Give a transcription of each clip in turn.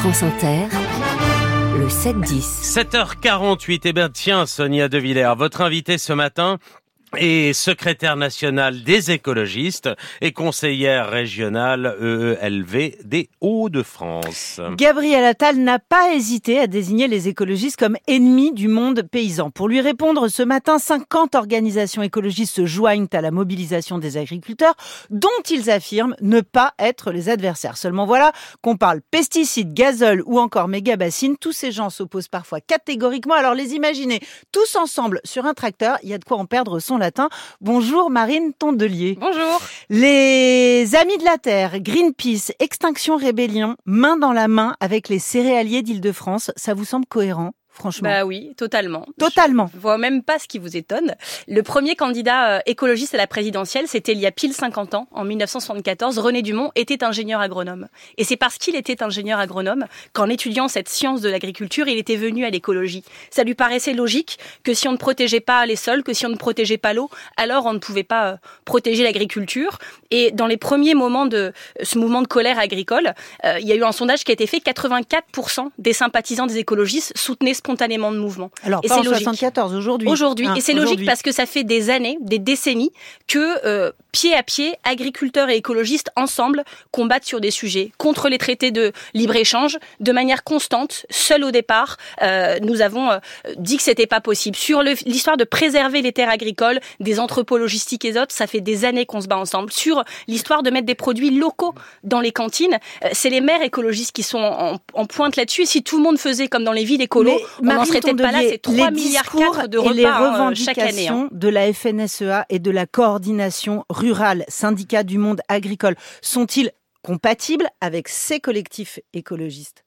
France Inter, le 7-10. 7h48, eh bien tiens Sonia De Villers, votre invité ce matin est secrétaire nationale des écologistes et conseillère régionale EELV des Hauts-de-France. Gabriel Attal n'a pas hésité à désigner les écologistes comme ennemis du monde paysan. Pour lui répondre, ce matin, 50 organisations écologistes se joignent à la mobilisation des agriculteurs dont ils affirment ne pas être les adversaires. Seulement voilà qu'on parle pesticides, gazole ou encore méga-bassines. Tous ces gens s'opposent parfois catégoriquement. Alors les imaginer tous ensemble sur un tracteur, il y a de quoi en perdre son latin. Bonjour Marine Tondelier. Bonjour. Les Amis de la Terre, Greenpeace, Extinction Rébellion, main dans la main avec les céréaliers d'Île-de-France, ça vous semble cohérent? Franchement. Bah oui, totalement. Totalement. Je vois même pas ce qui vous étonne. Le premier candidat euh, écologiste à la présidentielle, c'était il y a pile 50 ans, en 1974. René Dumont était ingénieur agronome. Et c'est parce qu'il était ingénieur agronome qu'en étudiant cette science de l'agriculture, il était venu à l'écologie. Ça lui paraissait logique que si on ne protégeait pas les sols, que si on ne protégeait pas l'eau, alors on ne pouvait pas euh, protéger l'agriculture. Et dans les premiers moments de ce mouvement de colère agricole, euh, il y a eu un sondage qui a été fait. 84% des sympathisants des écologistes soutenaient spontanément de mouvement. Alors, et pas c'est en logique. 74, aujourd'hui. Aujourd'hui. Hein, et c'est logique parce que ça fait des années, des décennies, que euh, pied à pied, agriculteurs et écologistes ensemble combattent sur des sujets contre les traités de libre-échange de manière constante, seul au départ. Euh, nous avons euh, dit que c'était pas possible. Sur l'histoire de préserver les terres agricoles, des entrepôts logistiques et autres, ça fait des années qu'on se bat ensemble. Sur l'histoire de mettre des produits locaux dans les cantines, euh, c'est les maires écologistes qui sont en, en pointe là-dessus. Et si tout le monde faisait comme dans les villes écolo, Mais on Marine serait peut-être pas là. Tondelier, C'est 3 les milliards discours 4 de et les repas euh, chaque année. hein. revendications de la FNSEA et de la coordination rurale, syndicat du monde agricole, sont-ils compatibles avec ces collectifs écologistes?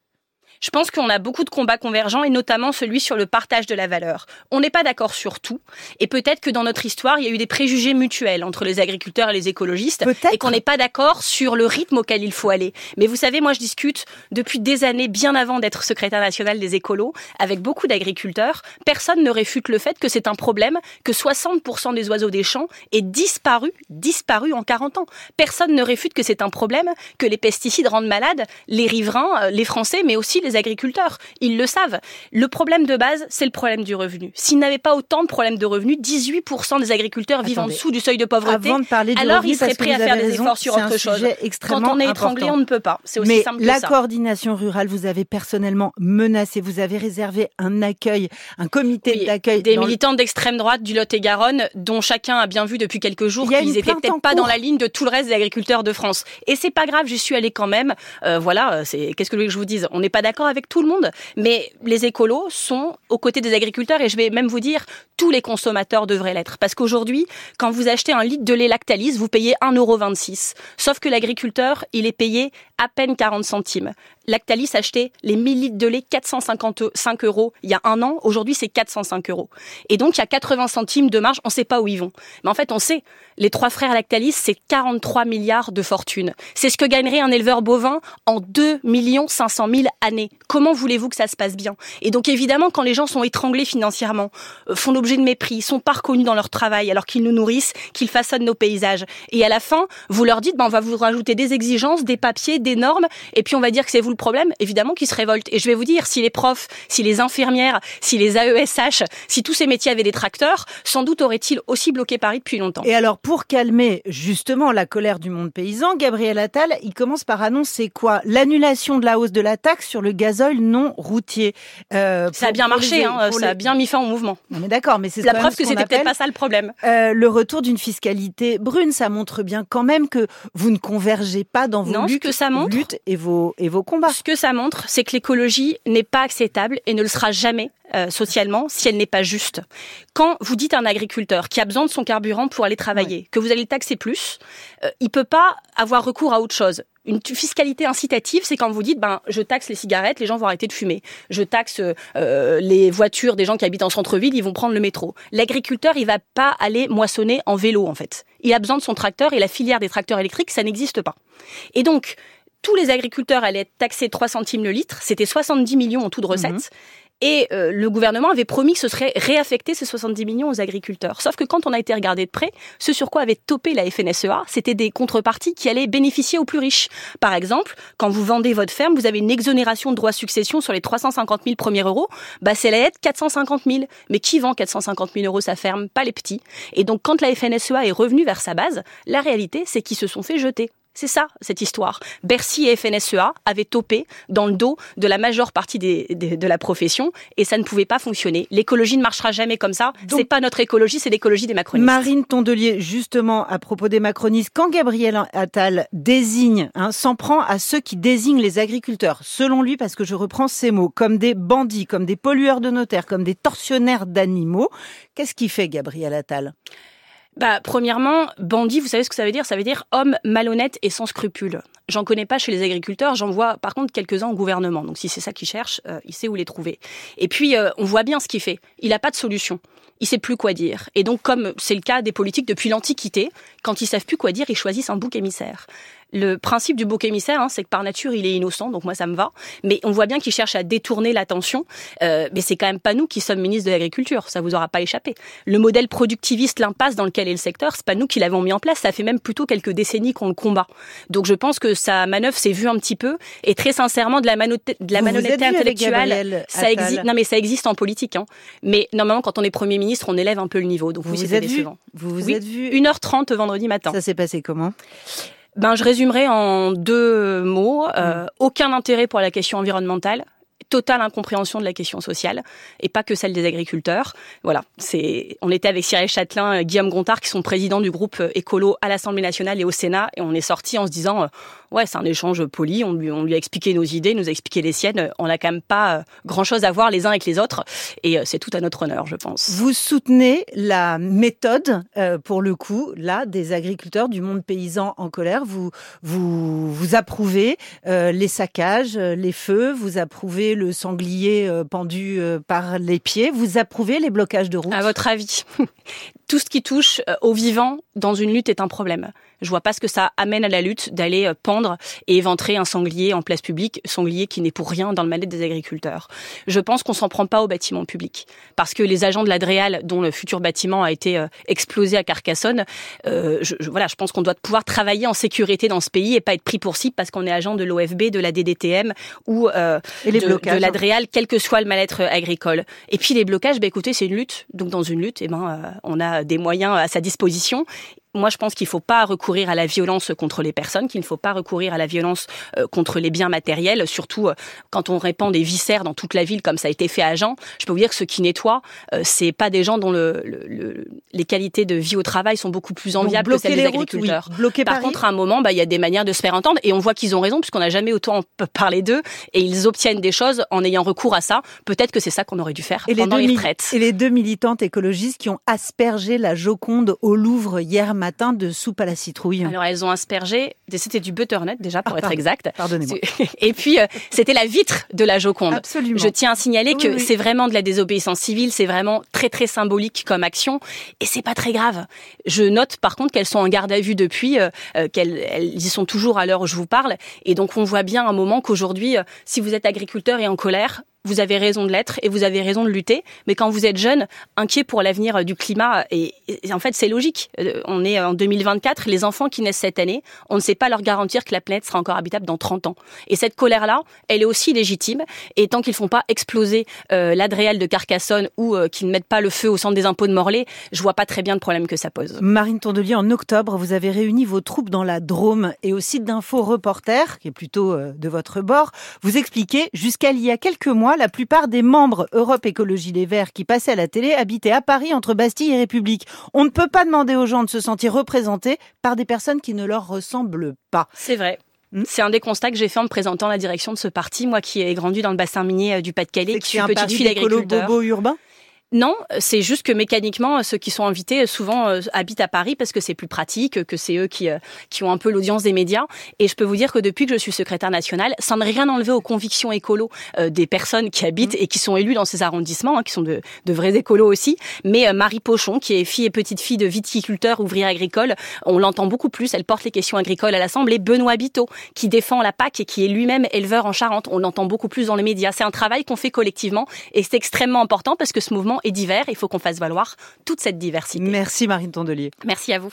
Je pense qu'on a beaucoup de combats convergents et notamment celui sur le partage de la valeur. On n'est pas d'accord sur tout et peut-être que dans notre histoire, il y a eu des préjugés mutuels entre les agriculteurs et les écologistes et qu'on n'est pas d'accord sur le rythme auquel il faut aller. Mais vous savez, moi je discute depuis des années, bien avant d'être secrétaire national des écolos, avec beaucoup d'agriculteurs. Personne ne réfute le fait que c'est un problème que 60% des oiseaux des champs aient disparu, disparu en 40 ans. Personne ne réfute que c'est un problème que les pesticides rendent malades les riverains, euh, les Français, mais aussi les agriculteurs. Ils le savent. Le problème de base, c'est le problème du revenu. S'ils n'avaient pas autant de problèmes de revenus, 18% des agriculteurs vivent en dessous du seuil de pauvreté. Avant de parler du alors revenu, ils seraient prêts à faire des raison, efforts sur autre chose. Quand on est étranglé, important. on ne peut pas. C'est aussi Mais simple que la ça. coordination rurale, vous avez personnellement menacé, vous avez réservé un accueil, un comité Oui, d'accueil. des le- militants d'extrême droite du Lot-et-Garonne, dont chacun a bien vu depuis quelques jours qu'ils une étaient plainte en peut-être pas cours. dans la ligne de tout le reste des agriculteurs de France. Et c'est pas grave, j'y suis allée quand même. Euh, voilà, c'est qu'est-ce que je vous dise? On n'est pas d'accord avec tout le monde, mais les écolos sont aux côtés des agriculteurs et je vais même vous dire tous les consommateurs devraient l'être parce qu'aujourd'hui, quand vous achetez un litre de lait Lactalis, vous payez 1,26€. Sauf que l'agriculteur, il est payé à peine 40 centimes. Lactalis achetait les 1000 litres de lait 455 euros il y a un an. Aujourd'hui, c'est 405 euros. Et donc, il y a 80 centimes de marge. On ne sait pas où ils vont. Mais en fait, on sait. Les trois frères Lactalis, c'est 43 milliards de fortune. C'est ce que gagnerait un éleveur bovin en 2 500 000 années. Comment voulez-vous que ça se passe bien? Et donc, évidemment, quand les gens sont étranglés financièrement, euh, font l'objet de mépris, sont pas reconnus dans leur travail alors qu'ils nous nourrissent, qu'ils façonnent nos paysages. Et à la fin, vous leur dites, ben, on va vous rajouter des exigences, des papiers, des et puis on va dire que c'est vous le problème. Évidemment qu'ils se révoltent. Et je vais vous dire, si les profs, si les infirmières, si les AESH, si tous ces métiers avaient des tracteurs, sans doute auraient-ils aussi bloqué Paris depuis longtemps. Et alors, pour calmer justement la colère du monde paysan, Gabriel Attal, il commence par annoncer quoi? L'annulation de la hausse de la taxe sur le gazole non routier. Euh, Ça a bien marché, les- hein, ça a bien mis fin au mouvement. Non, mais d'accord, mais c'est La preuve que c'était peut-être pas ça le problème. euh, le retour d'une fiscalité brune. Ça montre bien quand même que vous ne convergez pas dans vos Non, luttes, que ça montre- luttes et vos et vos combats. Ce que ça montre, c'est que l'écologie n'est pas acceptable et ne le sera jamais euh, socialement si elle n'est pas juste. Quand vous dites à un agriculteur qui a besoin de son carburant pour aller travailler, que vous allez le taxer plus, euh, il peut pas avoir recours à autre chose. Une fiscalité incitative, c'est quand vous dites, ben, je taxe les cigarettes, les gens vont arrêter de fumer. Je taxe euh, les voitures des gens qui habitent en centre-ville, ils vont prendre le métro. L'agriculteur, il va pas aller moissonner en vélo, en fait. Il a besoin de son tracteur et la filière des tracteurs électriques, ça n'existe pas. Et donc, tous les agriculteurs allaient être taxés 3 centimes le litre, c'était 70 millions en tout de recettes. Et euh, le gouvernement avait promis que ce serait réaffecté ces 70 millions aux agriculteurs. Sauf que quand on a été regardé de près, ce sur quoi avait topé la FNSEA, c'était des contreparties qui allaient bénéficier aux plus riches. Par exemple, quand vous vendez votre ferme, vous avez une exonération de droits de succession sur les 350 000 premiers euros. Bah, c'est la aide 450 000. Mais qui vend 450 000 euros sa ferme? Pas les petits. Et donc, quand la FNSEA est revenue vers sa base, la réalité, c'est qu'ils se sont fait jeter. C'est ça, cette histoire. Bercy et FNSEA avaient topé dans le dos de la majeure partie des, de la profession et ça ne pouvait pas fonctionner. L'écologie ne marchera jamais comme ça. C'est pas notre écologie, c'est l'écologie des macronistes. Marine Tondelier, justement, à propos des macronistes, quand Gabriel Attal désigne, hein, s'en prend à ceux qui désignent les agriculteurs, selon lui, parce que je reprends ces mots, comme des bandits, comme des pollueurs de notaires, comme des tortionnaires d'animaux, qu'est-ce qu'il fait Gabriel Attal? Bah, premièrement, bandit, vous savez ce que ça veut dire? Ça veut dire homme malhonnête et sans scrupules. J'en connais pas chez les agriculteurs, j'en vois par contre quelques-uns au gouvernement. Donc si c'est ça qu'il cherche, euh, il sait où les trouver. Et puis, euh, on voit bien ce qu'il fait. Il n'a pas de solution. Il sait plus quoi dire. Et donc, comme c'est le cas des politiques depuis l'Antiquité, quand ils savent plus quoi dire, ils choisissent un bouc émissaire le principe du bouc émissaire, hein, c'est que par nature, il est innocent, donc moi, ça me va. Mais on voit bien qu'il cherche à détourner l'attention. Euh, mais c'est quand même pas nous qui sommes ministres de l'Agriculture. Ça vous aura pas échappé. Le modèle productiviste, l'impasse dans lequel est le secteur, c'est pas nous qui l'avons mis en place. Ça fait même plutôt quelques décennies qu'on le combat. Donc je pense que sa manœuvre s'est vue un petit peu. Et très sincèrement, de la, de la malhonnêteté intellectuelle, ça existe. Non, mais ça existe en politique. Hein. Mais normalement, quand on est Premier ministre, on élève un peu le niveau. Donc vous oui, vous êtes vu Vous vous êtes vu 1h30 vendredi matin. Ça s'est passé comment? Ben, je résumerai en deux mots. Euh, mm. Aucun intérêt pour la question environnementale, totale incompréhension de la question sociale et pas que celle des agriculteurs. Voilà, c'est on était avec Cyril Châtelain, et Guillaume Gontard qui sont présidents du groupe écolo à l'Assemblée nationale et au Sénat et on est sorti en se disant euh, ouais, c'est un échange poli, on lui on lui a expliqué nos idées, nous a expliqué les siennes, on n'a quand même pas euh, grand-chose à voir les uns avec les autres. Et euh, c'est tout à notre honneur, je pense. Vous soutenez la méthode pour le coup là des agriculteurs du monde paysan en colère, vous vous vous approuvez les saccages, les feux, vous approuvez le sanglier euh, pendu euh, par les pieds. Vous approuvez les blocages de route. À votre avis? Tout ce qui touche euh, au vivant dans une lutte est un problème. Je vois pas ce que ça amène à la lutte d'aller euh, pendre et éventrer un sanglier en place publique, sanglier qui n'est pour rien dans le mal-être des agriculteurs. Je pense qu'on s'en prend pas au bâtiment public parce que les agents de l'Adréal, dont le futur bâtiment a été euh, explosé à Carcassonne, euh, je, voilà, je pense qu'on doit pouvoir travailler en sécurité dans ce pays et pas être pris pour cible parce qu'on est agent de l'OFB, de la DDTM ou euh, de, de l'Adréal, quel que soit le mal-être agricole. Et puis les blocages, bah, écoutez, c'est une lutte. Donc dans une lutte, eh ben, on a des moyens à sa disposition moi, je pense qu'il ne faut pas recourir à la violence contre les personnes, qu'il ne faut pas recourir à la violence euh, contre les biens matériels, surtout euh, quand on répand des viscères dans toute la ville, comme ça a été fait à Jean. Je peux vous dire que ceux qui nettoient, euh, c'est pas des gens dont le, le, les qualités de vie au travail sont beaucoup plus enviables que celles des agriculteurs. Par contre, à un moment, bah, il y a des manières de se faire entendre, et on voit qu'ils ont raison, puisqu'on n'a jamais autant parlé d'eux, et ils obtiennent des choses en ayant recours à ça. Peut-être que c'est ça qu'on aurait dû faire et pendant les, les retraites. Et les deux militantes écologistes qui ont aspergé la Joconde au Louvre hier matin de soupe à la citrouille Alors elles ont aspergé, c'était du butternut déjà pour ah, être exact. Pardonnez-moi. Et puis euh, c'était la vitre de la Joconde. Absolument. Je tiens à signaler que c'est vraiment de la désobéissance civile, c'est vraiment très très symbolique comme action et c'est pas très grave. Je note par contre qu'elles sont en garde à vue depuis, euh, euh, qu'elles elles y sont toujours à l'heure où je vous parle et donc on voit bien un moment qu'aujourd'hui, si vous êtes agriculteur et en colère, vous avez raison de l'être et vous avez raison de lutter. Mais quand vous êtes jeune, inquiet pour l'avenir euh, du climat, et, en fait c'est logique. Euh, on est en 2024, les enfants qui naissent cette année, on ne sait pas leur garantir que la planète sera encore habitable dans 30 ans. Et cette colère-là, elle est aussi légitime. Et tant qu'ils font pas exploser euh, l'Adréal de Carcassonne ou euh, qu'ils ne mettent pas le feu au centre des impôts de Morlaix, je vois pas très bien le problème que ça pose. Marine Tondelier, en octobre, vous avez réuni vos troupes dans la Drôme et au site d'info reporter, qui est plutôt de votre bord, vous expliquez jusqu'à il y a quelques mois la plupart des membres Europe Écologie Les Verts qui passaient à la télé habitaient à Paris entre Bastille et République. On ne peut pas demander aux gens de se sentir représentés par des personnes qui ne leur ressemblent pas. C'est vrai. Hmm? C'est un des constats que j'ai fait en me présentant la direction de ce parti, moi qui ai grandi dans le bassin minier euh, du Pas-de-Calais, qui suis petit fil d'agriculteur. bobo urbain? Non, c'est juste que mécaniquement, ceux qui sont invités souvent euh, habitent à Paris parce que c'est plus pratique, que c'est eux qui, euh, qui ont un peu l'audience des médias. Et je peux vous dire que depuis que je suis secrétaire nationale, ça n'a rien enlevé aux convictions écolo euh, des personnes qui habitent et qui sont élues dans ces arrondissements, hein, qui sont de, de vrais écolos aussi. Mais Marie Pochon, qui est fille et petite fille de viticulteur, ouvrière agricole, on l'entend beaucoup plus. Elle porte les questions agricoles à l'Assemblée. Benoît Biteau, qui défend la PAC et qui est lui-même éleveur en Charente, on l'entend beaucoup plus dans les médias. C'est un travail qu'on fait collectivement et c'est extrêmement important parce que ce mouvement est divers. Il faut qu'on fasse valoir toute cette diversité. Merci Marine Tondelier. Merci à vous.